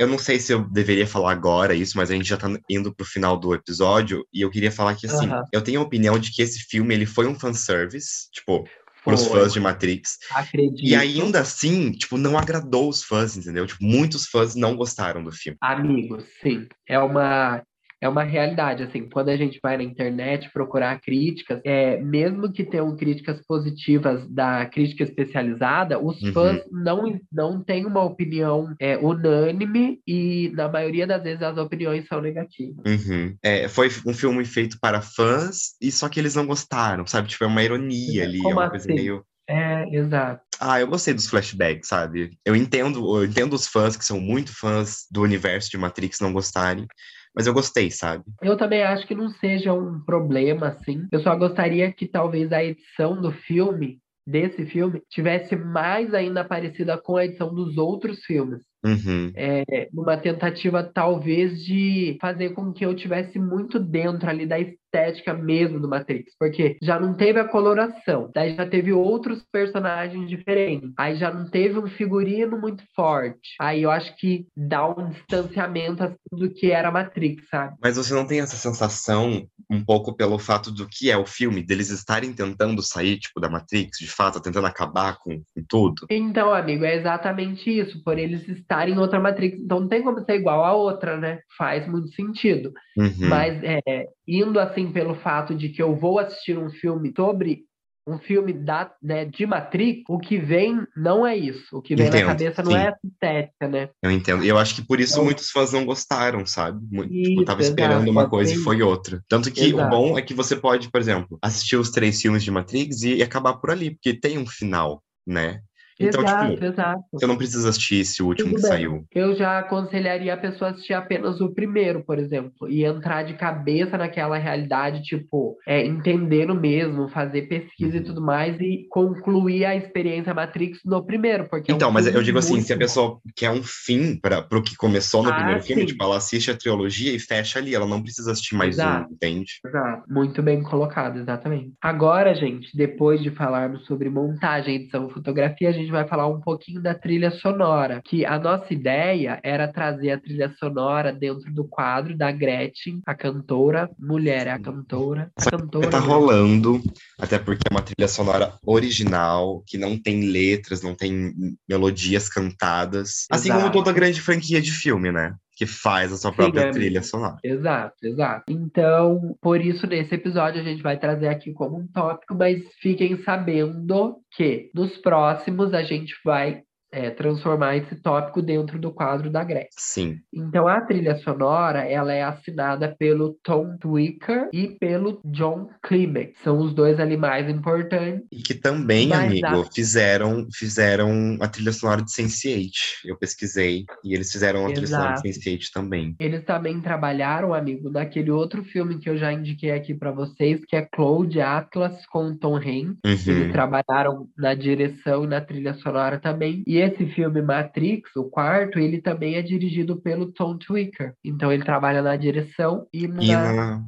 Eu não sei se eu deveria falar agora isso, mas a gente já tá indo pro final do episódio e eu queria falar que, assim, eu tenho a opinião de que esse filme, ele foi um fanservice, tipo, pros Foi, fãs de Matrix. acredito. E ainda assim, tipo, não agradou os fãs, entendeu? Tipo, muitos fãs não gostaram do filme. Amigos, sim, é uma é uma realidade assim. Quando a gente vai na internet procurar críticas, é mesmo que tenham críticas positivas da crítica especializada, os Uhum. fãs não não têm uma opinião é, unânime e na maioria das vezes as opiniões são negativas. Uhum. É, foi um filme feito para fãs, e só que eles não gostaram, sabe? Tipo, é uma ironia ali, é Como uma coisa assim? meio. É, exato. Ah, eu gostei dos flashbacks, sabe? Eu entendo, eu entendo os fãs que são muito fãs do universo de Matrix não gostarem. Mas eu gostei, sabe? Eu também acho que não seja um problema, assim. Eu só gostaria que talvez a edição do filme, desse filme, tivesse mais ainda parecida com a edição dos outros filmes. Uhum. É, numa tentativa, talvez, de fazer com que eu tivesse muito dentro ali da estética mesmo do Matrix, porque já não teve a coloração, daí já teve outros personagens diferentes, aí já não teve um figurino muito forte, aí eu acho que dá um distanciamento assim, do que era Matrix, sabe? Mas você não tem essa sensação um pouco pelo fato do que é o filme, deles estarem tentando sair, tipo, da Matrix, de fato, tentando acabar com, com tudo? Então, amigo, é exatamente isso, por eles estarem em outra Matrix, então não tem como ser igual a outra, né? Faz muito sentido. Uhum. Mas é, indo assim pelo fato de que eu vou assistir um filme sobre um filme da, né, de Matrix, o que vem não é isso. O que vem Entendo, na cabeça não sim. é essa estética, né? Eu entendo. E eu acho que por isso Então- muitos fãs não gostaram, sabe? Tipo, Isso, tava esperando exato, uma coisa e foi outra. Tanto que o Exato. bom é que você pode, por exemplo, assistir os três filmes de Matrix e, e acabar por ali, porque tem um final, né? Então, exato, tipo, exato. você não precisa assistir esse último Tudo que bem. saiu. Eu já aconselharia a pessoa a assistir apenas o primeiro, por exemplo, e entrar de cabeça naquela realidade, tipo, é, entendendo mesmo, fazer pesquisa e Uhum. tudo mais, e concluir a experiência Matrix no primeiro, porque é um Então, mas eu filme digo assim, se a pessoa quer um fim para o que começou no Ah, primeiro filme, sim. tipo, ela assiste a trilogia e fecha ali, ela não precisa assistir mais Exato. um, entende? Exato. Muito bem colocado, exatamente. Agora, gente, depois de falarmos sobre montagem, edição e fotografia, a gente vai falar um pouquinho da trilha sonora. Que a nossa ideia era trazer a trilha sonora dentro do quadro da Gretchen, a cantora, mulher é a cantora, a cantora. Tá rolando, até porque é uma trilha sonora original, que não tem letras, não tem melodias cantadas. Assim como Exato. toda grande franquia de filme, né? Que faz a sua própria amigo. trilha sonora. Exato, exato. Então, por isso, nesse episódio, a gente vai trazer aqui como um tópico, mas fiquem sabendo que nos próximos a gente vai é, transformar esse tópico dentro do quadro da Gretchen. Sim. Então, a trilha sonora, ela é assinada pelo Tom Twicker e pelo John Klimek. São os dois ali mais importantes. E que também, Mas amigo, dá- fizeram, fizeram a trilha sonora de Sense8. Eu pesquisei. E eles fizeram a trilha sonora de Exato. Sense8 também. Eles também trabalharam, amigo, naquele outro filme que eu já indiquei aqui para vocês, que é Cloud Atlas com o Tom Hanks. Eles Uhum. trabalharam na direção e na trilha sonora também. E esse filme Matrix, o quarto, ele também é dirigido pelo Tom Twicker. Então ele trabalha na direção e na, E na...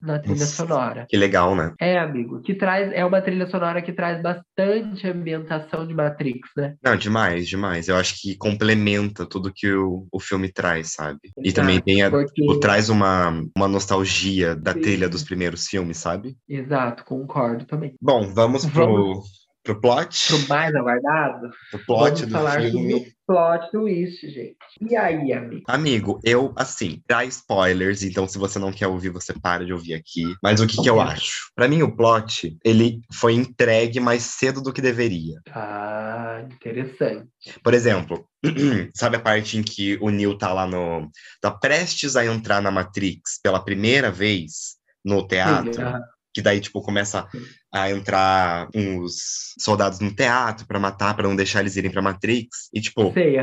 na trilha sonora. Que legal, né? É, amigo, que traz, é uma trilha sonora que traz bastante ambientação de Matrix, né? Não, demais, demais. Eu acho que complementa tudo que o, o filme traz, sabe? E Exato, também tem a, porque- o- traz uma, uma nostalgia da Sim. trilha dos primeiros filmes, sabe? Exato, concordo também. Bom, vamos pro, Vamos. Pro plot? Pro mais aguardado, Pro plot vamos do falar filme. plot twist, gente. E aí, amigo? Amigo, eu, assim, dá spoilers, então se você não quer ouvir, você para de ouvir aqui. Mas o que, que eu acho? Pra mim, o plot, ele foi entregue mais cedo do que deveria. Ah, interessante. Por exemplo, sabe a parte em que o Neo tá lá no. tá prestes a entrar na Matrix pela primeira vez no teatro? Sim, Que daí, tipo, começa. A entrar uns soldados no teatro pra matar, pra não deixar eles irem pra Matrix. E, tipo, sei,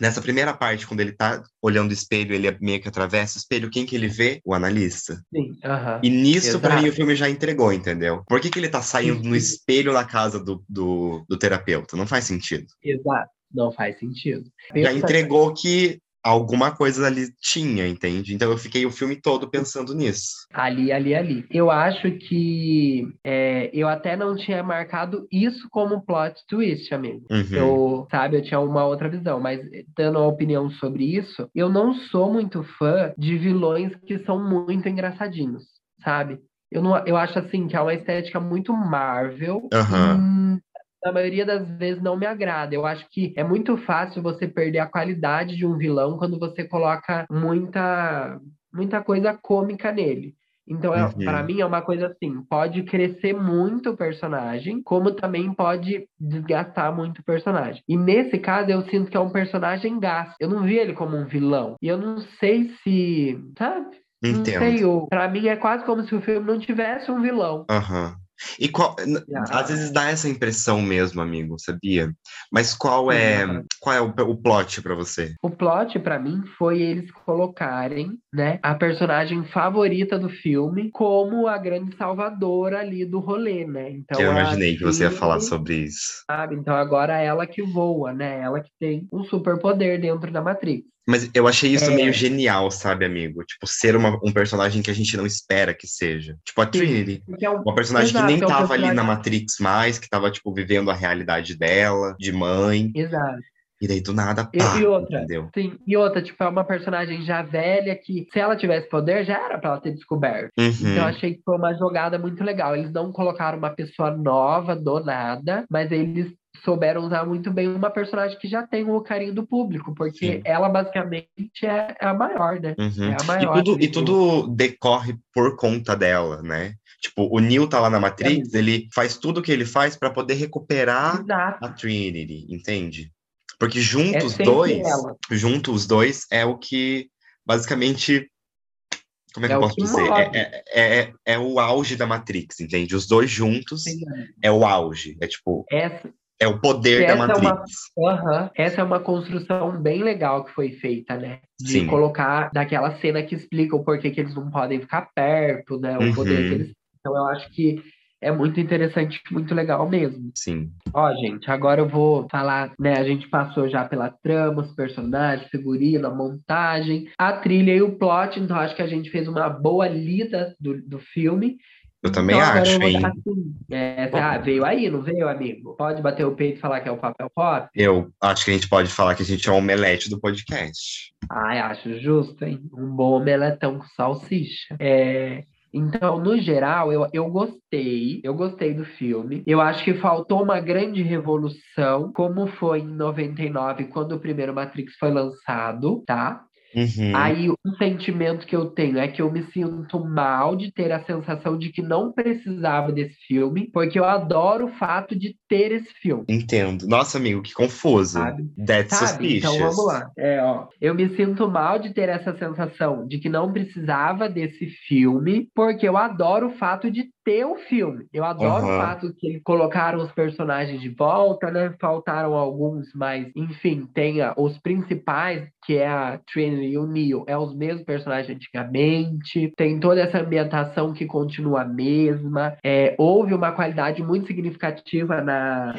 nessa primeira parte, quando ele tá olhando o espelho, ele meio que atravessa o espelho, quem que ele vê? O analista. Sim, aham. E nisso, pra Exato. mim, o filme já entregou, entendeu? Por que, que ele tá saindo no espelho na casa do, do, do terapeuta? Não faz sentido. Exato. Não faz sentido. Já Pensa- entregou que alguma coisa ali tinha, entende? Então eu fiquei o filme todo pensando nisso. Ali, ali, ali. Eu acho que é, eu até não tinha marcado isso como plot twist, amigo. Uhum. Eu, sabe, eu tinha uma outra visão, mas dando uma opinião sobre isso, eu não sou muito fã de vilões que são muito engraçadinhos, sabe? Eu, não, eu acho assim que é uma estética muito Marvel. Aham. hum, na maioria das vezes não me agrada. Eu acho que é muito fácil você perder a qualidade de um vilão quando você coloca muita, muita coisa cômica nele. Então, é, Uhum. para mim, é uma coisa assim: pode crescer muito o personagem, como também pode desgastar muito o personagem. E nesse caso, eu sinto que é um personagem gasto. Eu não vi ele como um vilão. E eu não sei se. Sabe? Não Entendo. sei. eu- Pra mim, é quase como se o filme não tivesse um vilão. Aham. E qual, às vezes dá essa impressão mesmo, amigo, sabia? Mas qual é, qual é o, o plot para você? O plot para mim foi eles colocarem, né, a personagem favorita do filme como a grande salvadora ali do rolê, né? Então eu imaginei que você ia falar sobre isso. Sabe? Então agora é ela que voa, né? Ela que tem um superpoder dentro da Matrix. Mas eu achei isso é... meio genial, sabe, amigo? Tipo, ser uma, um personagem que a gente não espera que seja. Tipo, a Trinity. É um... Uma personagem Exato, que nem é um tava personagem... ali na Matrix mais, que tava, tipo, vivendo a realidade dela, de mãe. Exato. E daí do nada, pá, e, outra, entendeu? Sim, e outra, tipo, é uma personagem já velha que, se ela tivesse poder, já era pra ela ter descoberto. Uhum. Então eu achei que foi uma jogada muito legal. Eles não colocaram uma pessoa nova do nada, mas eles souberam usar muito bem uma personagem que já tem o carinho do público, porque Sim. ela basicamente é, é, a maior, né? Uhum. É a maior. E tudo, e tudo decorre por conta dela, né? Tipo, o Neo tá lá na Matrix, é ele faz tudo o que ele faz para poder recuperar Exato. a Trinity, entende? Porque juntos é dois, juntos os dois é o que basicamente como é que é eu posso dizer? É, é, é, é, o auge da Matrix, entende? Os dois juntos Sim. é o auge. É tipo. Essa, é o poder da Matrix. É uma, essa é uma construção bem legal que foi feita, né? De Sim. colocar daquela cena que explica o porquê que eles não podem ficar perto, né? O uhum. poder que eles. Então eu acho que é muito interessante, muito legal mesmo. Sim. Ó, gente, agora eu vou falar, né? A gente passou já pela trama, os personagens, figurino, a montagem, a trilha e o plot, então acho que a gente fez uma boa lida do, do filme. Eu também então, acho, hein? Assim, é, ah, veio aí, não veio, amigo? Pode bater o peito e falar que é o papel pop? Eu acho que a gente pode falar que a gente é um omelete do podcast. Ai, acho justo, hein? Um bom omeletão com salsicha. É, então, no geral, eu, eu gostei, eu gostei do filme. Eu acho que faltou uma grande revolução, como foi em 99, quando o primeiro Matrix foi lançado, tá? Uhum. Aí, um sentimento que eu tenho é que eu me sinto mal de ter a sensação de que não precisava desse filme, porque eu adoro o fato de ter esse filme. Entendo. Nossa, amigo, que confuso. Sabe? That's Sabe? Então vamos lá. É, ó. Eu me sinto mal de ter essa sensação de que não precisava desse filme, porque eu adoro o fato de ter o filme. Eu adoro uhum. o fato que colocaram os personagens de volta, né? Faltaram alguns, mas enfim, tem os principais, que é a Trinity e o Neo, é os mesmos personagens antigamente. Tem toda essa ambientação que continua a mesma. É, houve uma qualidade muito significativa na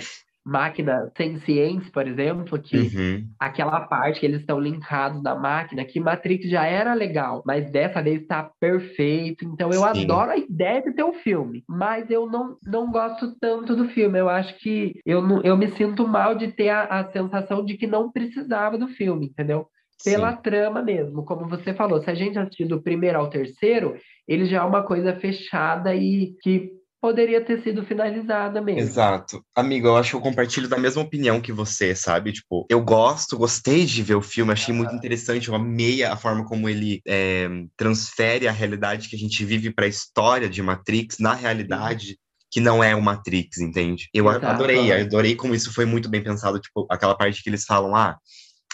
máquina ciência, por exemplo, que uhum. aquela parte que eles estão linkados na máquina, que Matrix já era legal, mas dessa vez está perfeito. Então eu Sim. adoro a ideia de ter o um filme, mas eu não, não gosto tanto do filme. Eu acho que eu, não, eu me sinto mal de ter a, a sensação de que não precisava do filme, entendeu? Pela Sim. trama mesmo, como você falou, se a gente assistir do primeiro ao terceiro, ele já é uma coisa fechada e que poderia ter sido finalizada mesmo. Exato. Amigo, eu acho que eu compartilho da mesma opinião que você, sabe? Tipo, eu gosto, gostei de ver o filme, achei muito interessante, eu amei a forma como ele é, transfere a realidade que a gente vive para a história de Matrix na realidade. Sim que não é o Matrix, entende? Eu Exato. adorei, adorei como isso foi muito bem pensado, tipo, aquela parte que eles falam, ah,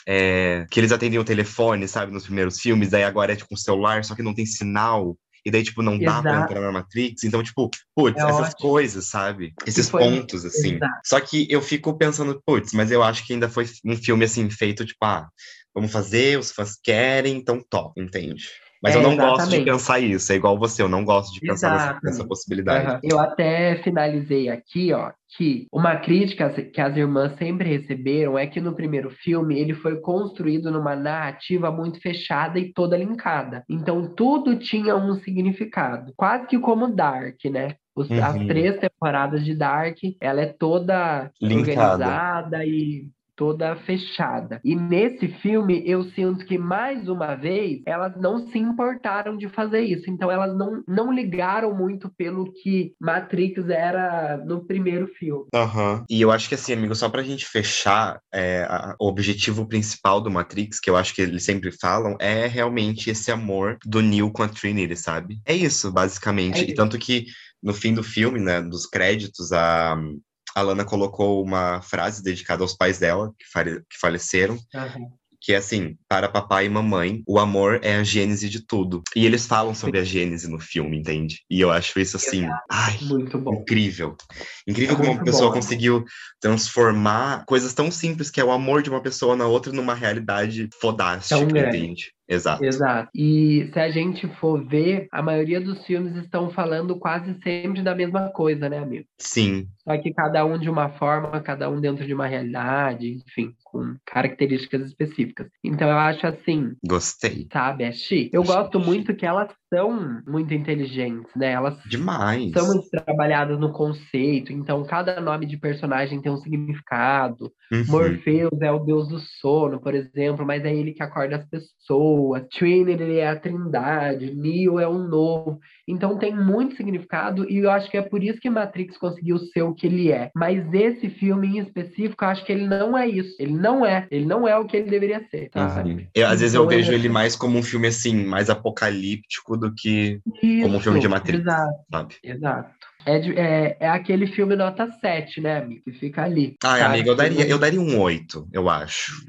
é, que eles atendiam o telefone, sabe, nos primeiros filmes, daí agora é tipo um celular, só que não tem sinal e daí, tipo, não dá Exato. pra entrar na Matrix. Então, tipo, putz, é essas ótimo. coisas, sabe? Esses pontos, assim. Exato. Só que eu fico pensando, putz, mas eu acho que ainda foi um filme, assim, feito, tipo, ah, vamos fazer, os fãs querem, então top, entende? Mas é, eu não exatamente. gosto de pensar isso, é igual você, eu não gosto de pensar nessa, nessa, possibilidade. Uhum. Eu até finalizei aqui, ó, que uma crítica que as irmãs sempre receberam é que no primeiro filme ele foi construído numa narrativa muito fechada e toda linkada. Então tudo tinha um significado, quase que como Dark, né? Os, uhum. As três temporadas de Dark, ela é toda Linkada. organizada e toda fechada. E nesse filme eu sinto que mais uma vez elas não se importaram de fazer isso. Então elas não, não ligaram muito pelo que Matrix era no primeiro filme. Uhum. E eu acho que assim, amigo, só pra gente fechar, é, a, o objetivo principal do Matrix, que eu acho que eles sempre falam, é realmente esse amor do Neo com a Trinity, sabe? É isso, basicamente. É isso. E tanto que no fim do filme, né, dos créditos, a, a Lana colocou uma frase dedicada aos pais dela, que, fale, que faleceram. Uhum. Que é assim, para papai e mamãe, o amor é a gênese de tudo. E eles falam sobre a gênese no filme, entende? E eu acho isso assim, ai, Muito bom. incrível. Incrível É como uma pessoa bom. conseguiu transformar coisas tão simples que é o amor de uma pessoa na outra numa realidade fodástica, entende? Exato. Exato. E se a gente for ver, a maioria dos filmes estão falando quase sempre da mesma coisa, né, amigo? Sim, Só que cada um de uma forma, cada um dentro de uma realidade, enfim, com características específicas. Então eu acho assim, gostei. sabe, é chique. Eu gosto muito que elas são muito inteligentes, né? Elas Demais. são muito trabalhadas no conceito, então cada nome de personagem tem um significado. Uhum. Morpheus é o deus do sono, por exemplo, mas é ele que acorda as pessoas. Trinity é a trindade, Neo é o novo. Então tem muito significado e eu acho que é por isso que Matrix conseguiu ser o que ele é. Mas esse filme em específico, eu acho que ele não é isso. Ele não é. Ele não é o que ele deveria ser, sabe? Uhum. Eu, às vezes eu Então, vejo é- ele mais como um filme assim, mais apocalíptico do que como um filme de Isso, Matrix, Exato, sabe? exato. É, de- é, é aquele filme nota 7, né, amigo? Que fica ali. Sabe? amiga, eu daria, eu daria um 8, eu acho.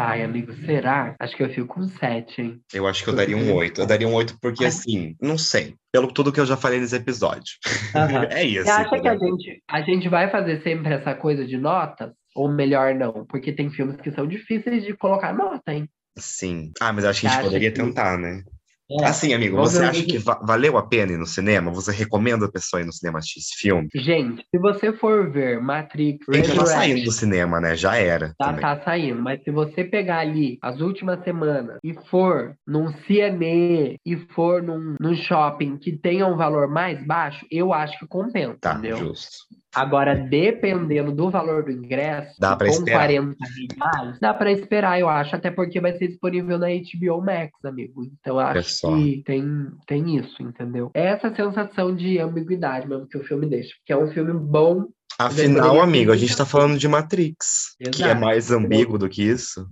Ai, amigo, será? Acho que eu fico com 7, hein? Eu acho que eu daria um 8. Eu daria um 8 porque, Ai. assim, não sei. Pelo tudo que eu já falei nesse episódio. Aham. é isso. Você acha que a gente, a gente vai fazer sempre essa coisa de notas? Ou melhor, não? Porque tem filmes que são difíceis de colocar nota, hein? Sim. Ah, mas eu acho que a gente poderia que- tentar, né? É. Assim, amigo, Vamos você acha que- va- valeu a pena ir no cinema? Você recomenda a pessoa ir no cinema assistir esse filme? Gente, se você for ver Matrix Tem que tá saindo do cinema, né? Já era. também. tá saindo, mas se você pegar ali as últimas semanas e for num CNE e for num, num shopping que tenha um valor mais baixo, eu acho que compensa, Tá, entendeu? justo. Agora, dependendo do valor do ingresso, Dá pra com esperar. 40 reais, dá pra esperar, eu acho, até porque vai ser disponível na HBO Max, amigo. Então, acho que tem, tem isso, entendeu? É Essa sensação de ambiguidade mesmo que o filme deixa, porque é um filme bom. Afinal, amigo, a gente tá falando de Matrix, que é Exato. mais ambíguo do que isso.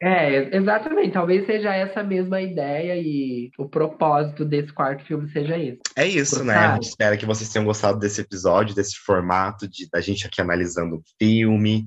É, exatamente. Talvez seja essa mesma ideia e o propósito desse quarto filme seja esse. É isso, né? A gente espera que vocês tenham gostado desse episódio, desse formato de da gente aqui analisando o filme.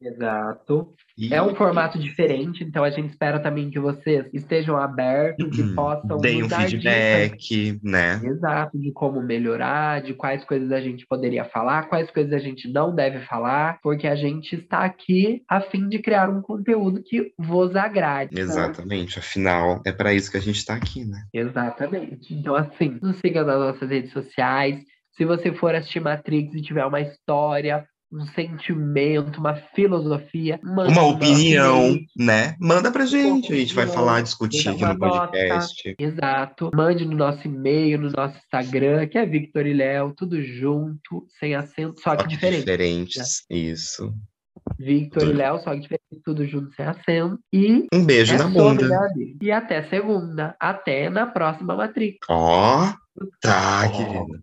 Exato. E É um formato diferente, então a gente espera também que vocês estejam abertos, possam Uhum. deem um nos dar dicas feedback, né? Exato, de como melhorar, de quais coisas a gente poderia falar, quais coisas a gente não deve falar, porque a gente está aqui a fim de criar um conteúdo que vos agrade. tá? Exatamente. Afinal, é pra isso que a gente tá aqui, né? Exatamente. Então, assim, nos siga nas nossas redes sociais. Se você for assistir Matrix e tiver uma história, um sentimento, uma filosofia, manda Uma opinião, né? Manda pra gente. A gente vai falar, discutir aqui no uma nota. podcast. Exato. Mande no nosso e-mail, no nosso Instagram, que é Victor e Léo, tudo junto, sem acento, só que Só diferente. diferentes. Isso. Victor e Léo, só que diferente, tudo junto, sem acento. E Um beijo é na bunda. né? E até segunda. Até na próxima Matrix. Ó, tá, Ó. querida.